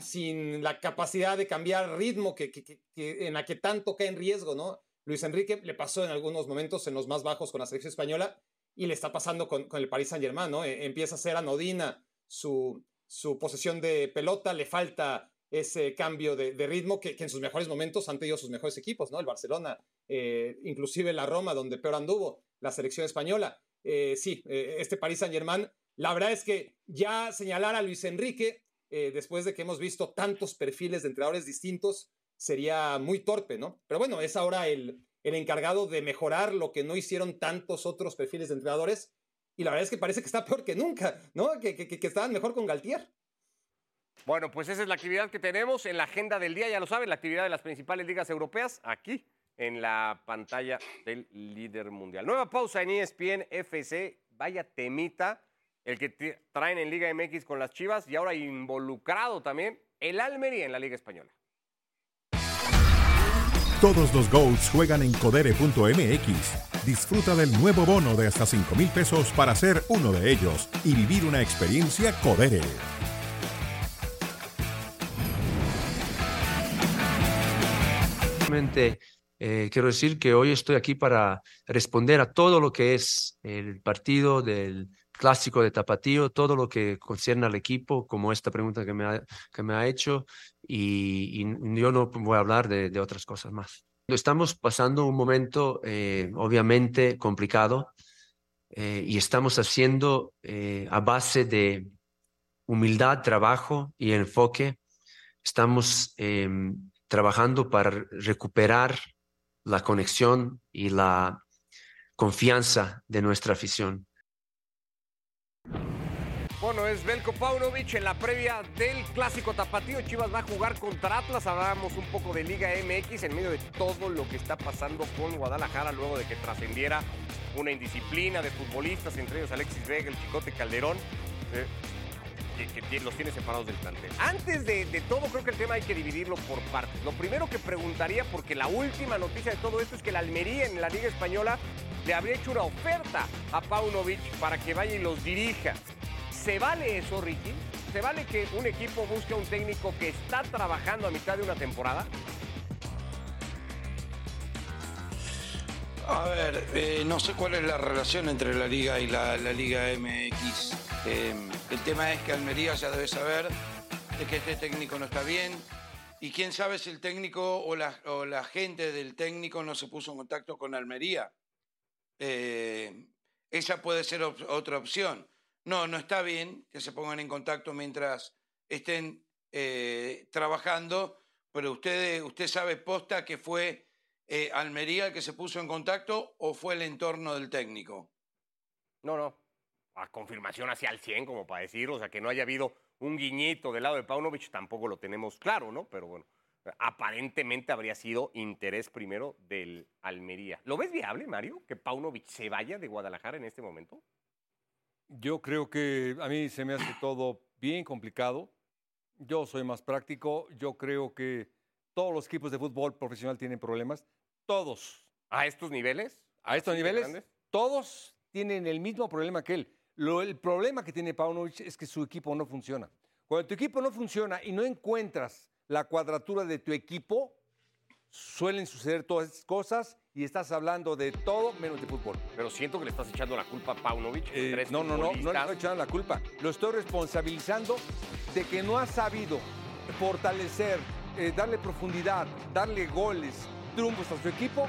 sin la capacidad de cambiar ritmo que, que- que- en la que tanto cae en riesgo, ¿no? Luis Enrique le pasó en algunos momentos en los más bajos con la selección española y le está pasando con, con el Paris Saint Germain, ¿no? Eh, empieza a ser anodina su, su posesión de pelota, le falta ese cambio de, de ritmo que, que en sus mejores momentos han tenido sus mejores equipos, ¿no? El Barcelona, eh, inclusive la Roma, donde peor anduvo, la selección española. Eh, sí, eh, este Paris Saint Germain, la verdad es que ya señalar a Luis Enrique, eh, después de que hemos visto tantos perfiles de entrenadores distintos, sería muy torpe, ¿no? Pero bueno, es ahora el, el encargado de mejorar lo que no hicieron tantos otros perfiles de entrenadores. Y la verdad es que parece que está peor que nunca, ¿no? Que, que- que estaban mejor con Galtier. Bueno, pues esa es la actividad que tenemos en la agenda del día, ya lo saben, la actividad de las principales ligas europeas, aquí en la pantalla del líder mundial. Nueva pausa en ESPN FC, vaya temita, el que traen en Liga MX con las Chivas y ahora involucrado también el Almería en la Liga Española. Todos los goals juegan en codere.mx. Disfruta del nuevo bono de hasta 5 mil pesos para ser uno de ellos y vivir una experiencia Codere. Realmente eh, quiero decir que hoy estoy aquí para responder a todo lo que es el partido del clásico de Tapatío, todo lo que concierne al equipo, como esta pregunta que me ha, que me ha hecho, y, y yo no voy a hablar de, de otras cosas más. Estamos pasando un momento eh, obviamente complicado eh, y estamos haciendo eh, a base de humildad, trabajo y enfoque. Estamos em, trabajando para recuperar la conexión y la confianza de nuestra afición. Bueno, es Belko Paunovic en la previa del clásico tapatío. Chivas va a jugar contra Atlas. Hablamos un poco de Liga MX en medio de todo lo que está pasando con Guadalajara luego de que trascendiera una indisciplina de futbolistas, entre ellos Alexis Vega, el Chicote Calderón, eh, que, los tiene separados del plantel. Antes de, de todo, creo que el tema hay que dividirlo por partes. Lo primero que preguntaría, porque la última noticia de todo esto es que la Almería en la Liga Española le habría hecho una oferta a Paunovic para que vaya y los dirija. ¿Se vale eso, Ricky? ¿Se vale que un equipo busque a un técnico que está trabajando a mitad de una temporada? A ver, eh, no sé cuál es la relación entre la Liga y la, Liga MX. Eh, el tema es que Almería ya debe saber de que este técnico no está bien Y quién sabe si el técnico o la, gente del técnico no se puso en contacto con Almería. Eh, esa puede ser otra opción. No, no está bien que se pongan en contacto mientras estén eh, trabajando, pero usted sabe posta que fue eh, Almería el que se puso en contacto o fue el entorno del técnico. No, no. A confirmación hacia el 100, como para decir, o sea, que no haya habido un guiñito del lado de Paunovic, tampoco lo tenemos claro, ¿no? Pero bueno, aparentemente habría sido interés primero del Almería. ¿Lo ves viable, Mario, que Paunovic se vaya de Guadalajara en este momento? Yo creo que a mí se me hace todo bien complicado. Yo soy más práctico. Yo creo que todos los equipos de fútbol profesional tienen problemas. Todos. ¿A estos niveles? A estos ¿Así de niveles, grandes? todos tienen el mismo problema que él. Lo- el problema que tiene Paunovic es que su equipo no funciona. Cuando tu equipo no funciona y no encuentras la cuadratura de tu equipo, suelen suceder todas estas cosas y estás hablando de todo menos de fútbol. Pero siento que le estás echando la culpa a Paunovic. Eh, no, no, no, no le estoy echando la culpa. Lo estoy responsabilizando de que no ha sabido fortalecer, eh, darle profundidad, darle goles, triunfos a su equipo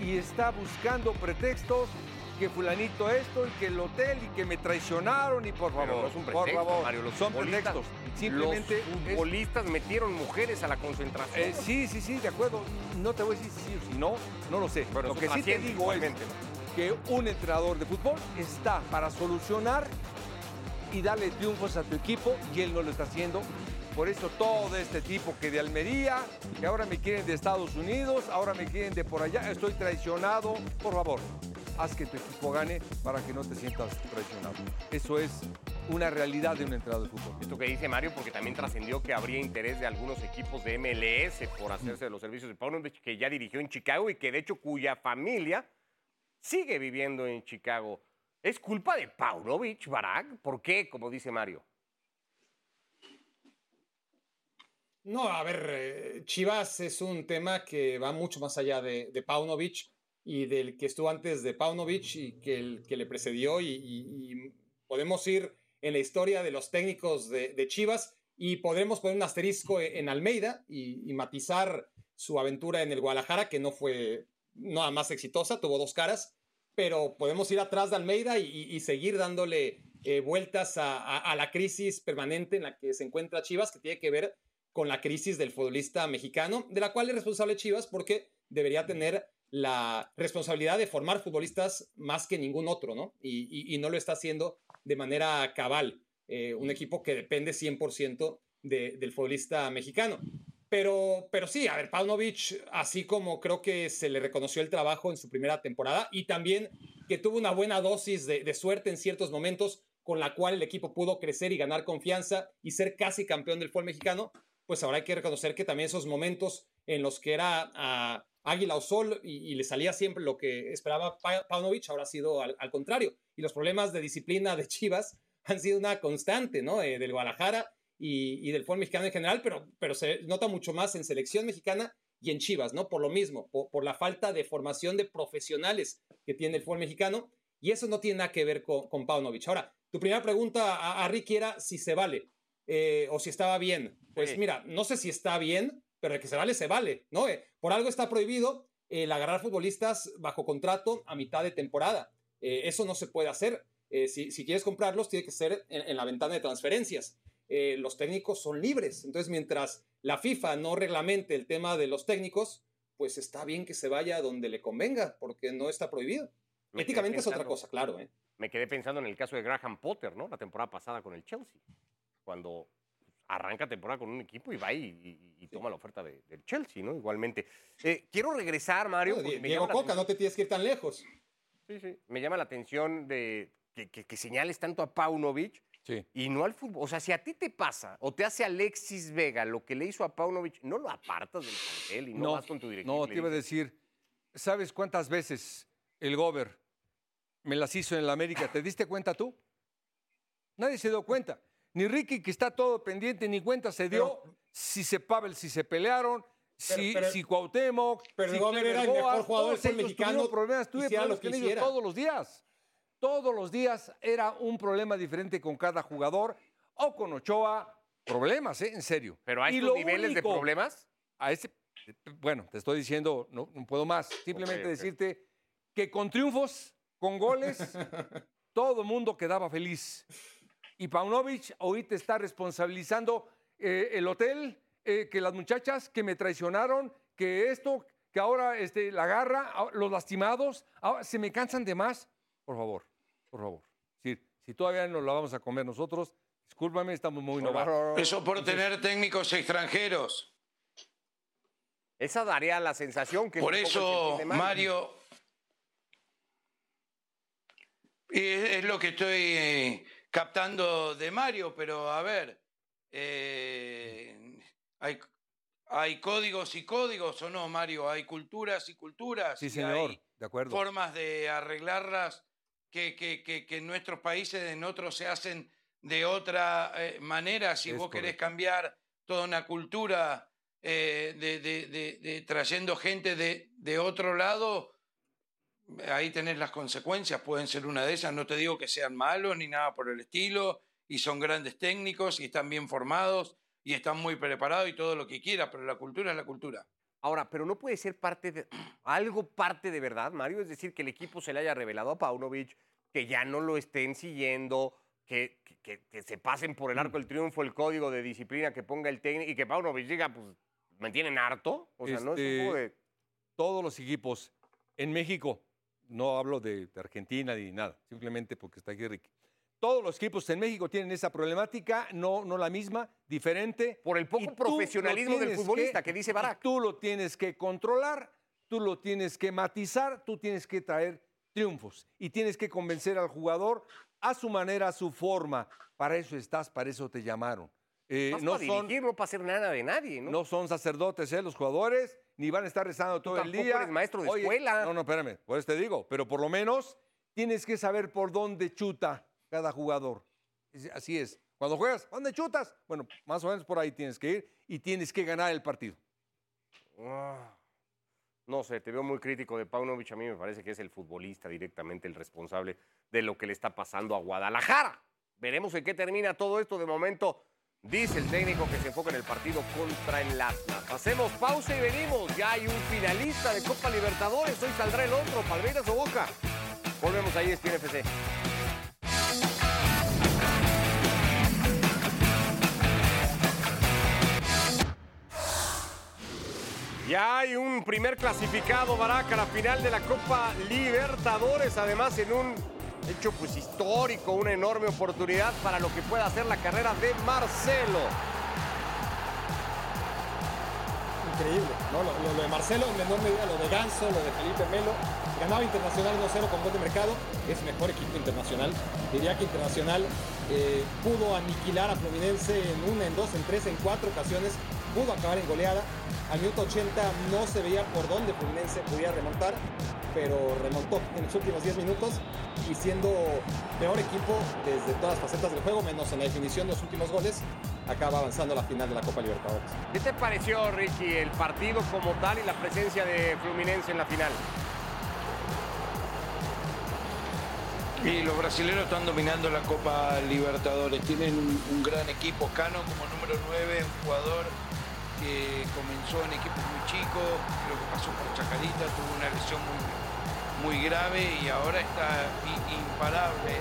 y está buscando pretextos que fulanito esto y que el hotel y que me traicionaron y por favor, no es un por pretexto, favor, Mario, los son pretextos. Simplemente los es- futbolistas metieron mujeres a la concentración. eh, sí, sí, sí, de acuerdo. No te voy a decir si sí o si no, no lo sé. Pero lo que sí te digo es que un entrenador de fútbol está para solucionar y darle triunfos a tu equipo y él no lo está haciendo. Por eso todo este tipo que de Almería, que ahora me quieren de Estados Unidos, ahora me quieren de por allá, estoy traicionado. Por favor, haz que tu equipo gane para que no te sientas traicionado. Eso es una realidad de un entrenador de fútbol. Esto que dice Mario, porque también trascendió que habría interés de algunos equipos de MLS por hacerse de los servicios de Paunovic, que ya dirigió en Chicago y que de hecho cuya familia sigue viviendo en Chicago. ¿Es culpa de Paunovic, Barak? ¿Por qué, como dice Mario? No, a ver, eh, Chivas es un tema que va mucho más allá de, de Paunovic y del que estuvo antes de Paunovic y que le precedió y, podemos ir en la historia de los técnicos de, Chivas y podremos poner un asterisco en, en Almeida y, y matizar su aventura en el Guadalajara, que no fue nada más exitosa, tuvo dos caras, pero podemos ir atrás de Almeida y, y- seguir dándole eh, vueltas a, a- a la crisis permanente en la que se encuentra Chivas, que tiene que ver con la crisis del futbolista mexicano, de la cual es responsable Chivas porque debería tener la responsabilidad de formar futbolistas más que ningún otro, ¿no? Y, y- y no lo está haciendo de manera cabal. eh, un equipo que depende 100% de- del futbolista mexicano. Pero, pero sí, a ver, Paunovic, así como creo que se le reconoció el trabajo en su primera temporada y también que tuvo una buena dosis de, suerte en ciertos momentos con la cual el equipo pudo crecer y ganar confianza y ser casi campeón del fútbol mexicano, pues ahora hay que reconocer que también esos momentos en los que era ah, águila o sol y, le salía siempre lo que esperaba Pa- Paunovic, ahora ha sido al, al contrario. Y los problemas de disciplina de Chivas han sido una constante, ¿no? Eh, del Guadalajara y, y del fútbol mexicano en general, pero, pero se nota mucho más en selección mexicana y en Chivas, ¿no? Por lo mismo, por, por la falta de formación de profesionales que tiene el fútbol mexicano. Y eso no tiene nada que ver con, con Paunovic. Ahora, tu primera pregunta a, a Ricky era si se vale eh, o si estaba bien. Pues Sí. mira, no sé si está bien, pero el que se vale, se vale, ¿no? Eh, por algo está prohibido el agarrar futbolistas bajo contrato a mitad de temporada. Eh, eso no se puede hacer. Eh, si, si quieres comprarlos, tiene que ser en, en la ventana de transferencias. Eh, los técnicos son libres. Entonces, mientras la FIFA no reglamente el tema de los técnicos, pues está bien que se vaya donde le convenga, porque no está prohibido. Me Éticamente es otra cosa, claro. ¿eh? Me quedé pensando en el caso de Graham Potter, ¿no? La temporada pasada con el Chelsea. Cuando arranca temporada con un equipo y va y, y- y toma la oferta de- del Chelsea, ¿no? Igualmente. Eh, quiero regresar, Mario. No, Diego Coca, no te tienes que ir tan lejos. Sí, sí. Me llama la atención de que, que- que señales tanto a Paunovic Sí. y no al fútbol. O sea, si a ti te pasa o te hace Alexis Vega lo que le hizo a Paunovic, no lo apartas del plantel y no, vas con tu directivo. No, te iba a decir, ¿sabes cuántas veces el Gober me las hizo en la América? ¿Te diste cuenta tú? Nadie se dio cuenta. Ni Ricky, que está todo pendiente, ni cuenta se dio si se Pavel, si se pelearon, si, pero- si Cuauhtémoc, pero si Gober era el mejor jugador del mexicano, problemas, tuve problemas que con ellos todos los días. Todos los días era un problema diferente con cada jugador o con Ochoa. Problemas, ¿eh? En serio. Pero a Y estos lo niveles de problemas. a ese, bueno, te estoy diciendo, no, no puedo más. Simplemente decirte que con triunfos, con goles, todo el mundo quedaba feliz. Y Paunovic hoy te está responsabilizando eh, el hotel, eh, que las muchachas que me traicionaron, que esto, que ahora este, la garra, ah, los lastimados, ahora se me cansan de más. Por favor, por favor. Si, si todavía no la vamos a comer nosotros, discúlpame, estamos muy novatos. Eso por tener técnicos extranjeros. Esa daría la sensación que... Por es eso, Mario. Es, es lo que estoy eh, captando de Mario, pero a ver, eh, hay, hay códigos y códigos o no, Mario, hay culturas y culturas. Sí, señor, hay de acuerdo. formas de arreglarlas que, que- que- que en nuestros países, en otros se hacen de otra eh, manera. Si Es vos querés cambiar toda una cultura eh, de, de- de- de trayendo gente de, de otro lado, ahí tenés las consecuencias, pueden ser una de esas. No te digo que sean malos ni nada por el estilo, y son grandes técnicos y están bien formados y están muy preparados y todo lo que quieras, pero la cultura es la cultura. Ahora, pero no puede ser parte de algo parte de verdad, Mario, es decir, que el equipo se le haya revelado a Paunovic, que ya no lo estén siguiendo, que, que- se pasen por el arco del triunfo el código de disciplina que ponga el técnico y que Paunovic diga, pues, ¿me tienen harto? O sea, no es un Este, de... todos los equipos en México, no hablo de, de Argentina ni nada, simplemente porque está aquí Ricky. Todos los equipos en México tienen esa problemática, no, no la misma, diferente. Por el poco profesionalismo del futbolista que dice Barak. Tú lo tienes que controlar, tú lo tienes que matizar, tú tienes que traer triunfos y tienes que convencer al jugador a su manera, a su forma. Para eso estás, para eso te llamaron. Eh, no, para son, dirigir, no para hacer nada de nadie, ¿no? no son sacerdotes, ¿eh? Los jugadores, ni van a estar rezando todo el día. eres maestro de Oye, escuela. No, no, espérame, por eso te digo, pero por lo menos tienes que saber por dónde chuta cada jugador. Así es. Cuando juegas, ¿dónde chutas? Bueno, más o menos por ahí tienes que ir y tienes que ganar el partido. Ah, No sé, te veo muy crítico de Paunovic. A mí me parece que es el futbolista directamente el responsable de lo que le está pasando a Guadalajara. Veremos en qué termina todo esto. De momento, dice el técnico que se enfoca en el partido contra el Atlas. Hacemos pausa y venimos. Ya hay un finalista de Copa Libertadores. Hoy saldrá el otro, Palmeiras o Boca. Volvemos ahí, ESPN FC. Ya hay un primer clasificado, Baraca, a la final de la Copa Libertadores, además en un hecho pues histórico, una enorme oportunidad para lo que pueda hacer la carrera de Marcelo. Increíble, ¿no? Lo, de Marcelo, en menor medida lo de Ganso, lo de Felipe Melo. Ganaba Internacional 1-0 con gol de mercado. Es mejor equipo internacional. Diría que Internacional eh, pudo aniquilar a Fluminense en una, en dos, en tres, en cuatro ocasiones. Pudo acabar en goleada. Al minuto 80 no se veía por dónde Fluminense podía remontar, pero remontó en los últimos 10 minutos y siendo peor equipo desde todas las facetas del juego, menos en la definición de los últimos goles, acaba avanzando a la final de la Copa Libertadores. ¿Qué te pareció, Ricky, el partido como tal y la presencia de Fluminense en la final? Y los brasileños están dominando la Copa Libertadores. Tienen un, un gran equipo. Cano como número 9, un jugador que comenzó en equipos muy chicos, creo que pasó por Chacarita, tuvo una lesión muy, muy grave y ahora está imparable.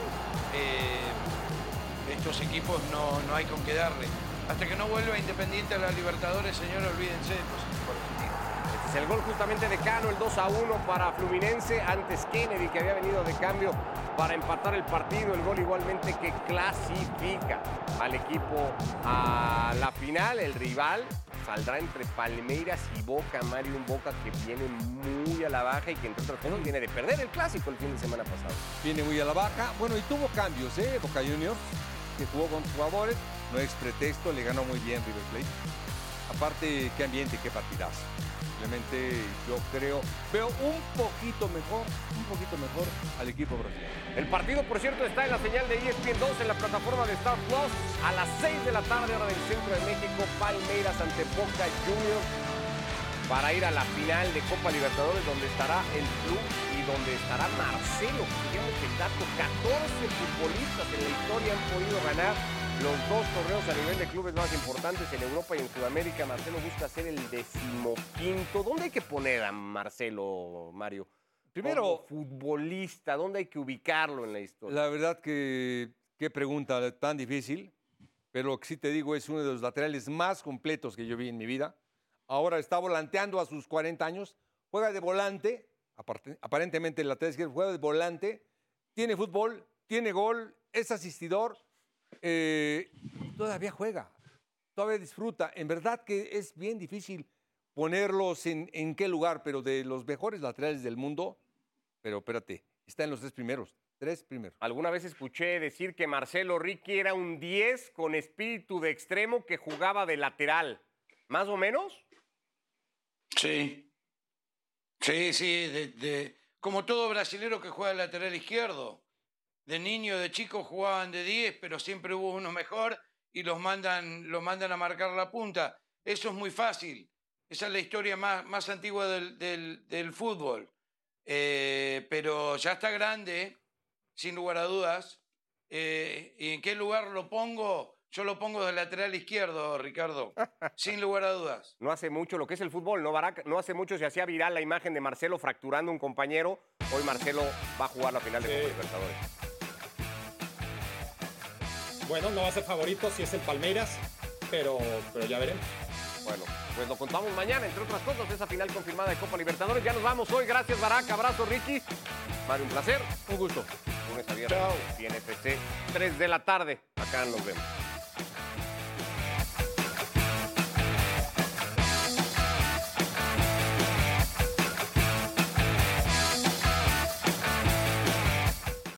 Eh, estos equipos no, no hay con qué darle. Hasta que no vuelva Independiente a la Libertadores, señores, olvídense de los equipos. Este es el gol justamente de Cano, el 2 a 1 para Fluminense. Antes Kennedy, que había venido de cambio para empatar el partido. El gol igualmente que clasifica al equipo a la final. El rival saldrá entre Palmeiras y Boca. Mario, un Boca que viene muy a la baja y que entre otras cosas viene de perder el clásico el fin de semana pasado. Viene muy a la baja. Bueno, y tuvo cambios, ¿eh? Boca Juniors, que jugó con jugadores. No es pretexto, le ganó muy bien River Plate. Aparte, qué ambiente, qué partidazo. Simplemente yo creo, veo un poquito mejor, un poquito mejor al equipo brasileño. El partido, por cierto, está en la señal de ESPN 2 en la plataforma de Star Plus a las 6 de la tarde, hora del centro de México, Palmeiras ante Boca Juniors para ir a la final de Copa Libertadores donde estará el club y donde estará Marcelo. Digamos el dato, 14 futbolistas en la historia han podido ganar los dos torneos a nivel de clubes más importantes en Europa y en Sudamérica. Marcelo busca ser el decimoquinto. ¿Dónde hay que poner a Marcelo, Mario? Primero- Como futbolista, ¿dónde hay que ubicarlo en la historia? La verdad que qué pregunta tan difícil, pero lo que sí te digo es uno de los laterales más completos que yo vi en mi vida. Ahora está volanteando a sus 40 años, juega de volante, aparentemente el lateral izquierdo juega de volante, tiene fútbol, tiene gol, es asistidor, eh, todavía juega, todavía disfruta. En verdad que es bien difícil ponerlos en, en qué lugar, pero de los mejores laterales del mundo, pero espérate, está en los tres primeros, tres primeros. Alguna vez escuché decir que Marcelo Ricky era un 10 con espíritu de extremo que jugaba de lateral. ¿Más o menos? Sí. Sí, sí, de, de- como todo brasilero que juega de lateral izquierdo. De niño, de chico jugaban de 10, pero siempre hubo uno mejor y los mandan, los mandan a marcar la punta. Eso es muy fácil. Esa es la historia más, más antigua del, del- del fútbol. Eh, pero ya está grande, sin lugar a dudas. Eh, ¿Y en qué lugar lo pongo? Yo lo pongo de lateral izquierdo, Ricardo. sin lugar a dudas. No hace mucho lo que es el fútbol, ¿no, Barack? No hace mucho se hacía viral la imagen de Marcelo fracturando a un compañero. Hoy Marcelo va a jugar la final de Sí. Copa Libertadores. Bueno, no va a ser favorito si es el Palmeiras, pero, pero ya veremos. Bueno, pues lo contamos mañana, entre otras cosas, esa final confirmada de Copa Libertadores. Ya nos vamos hoy. Gracias, Barack. Abrazo, Ricky. Mario, un placer. Un gusto. Lunes a viernes, Chao. TNFC, 3 de la tarde. Acá nos vemos.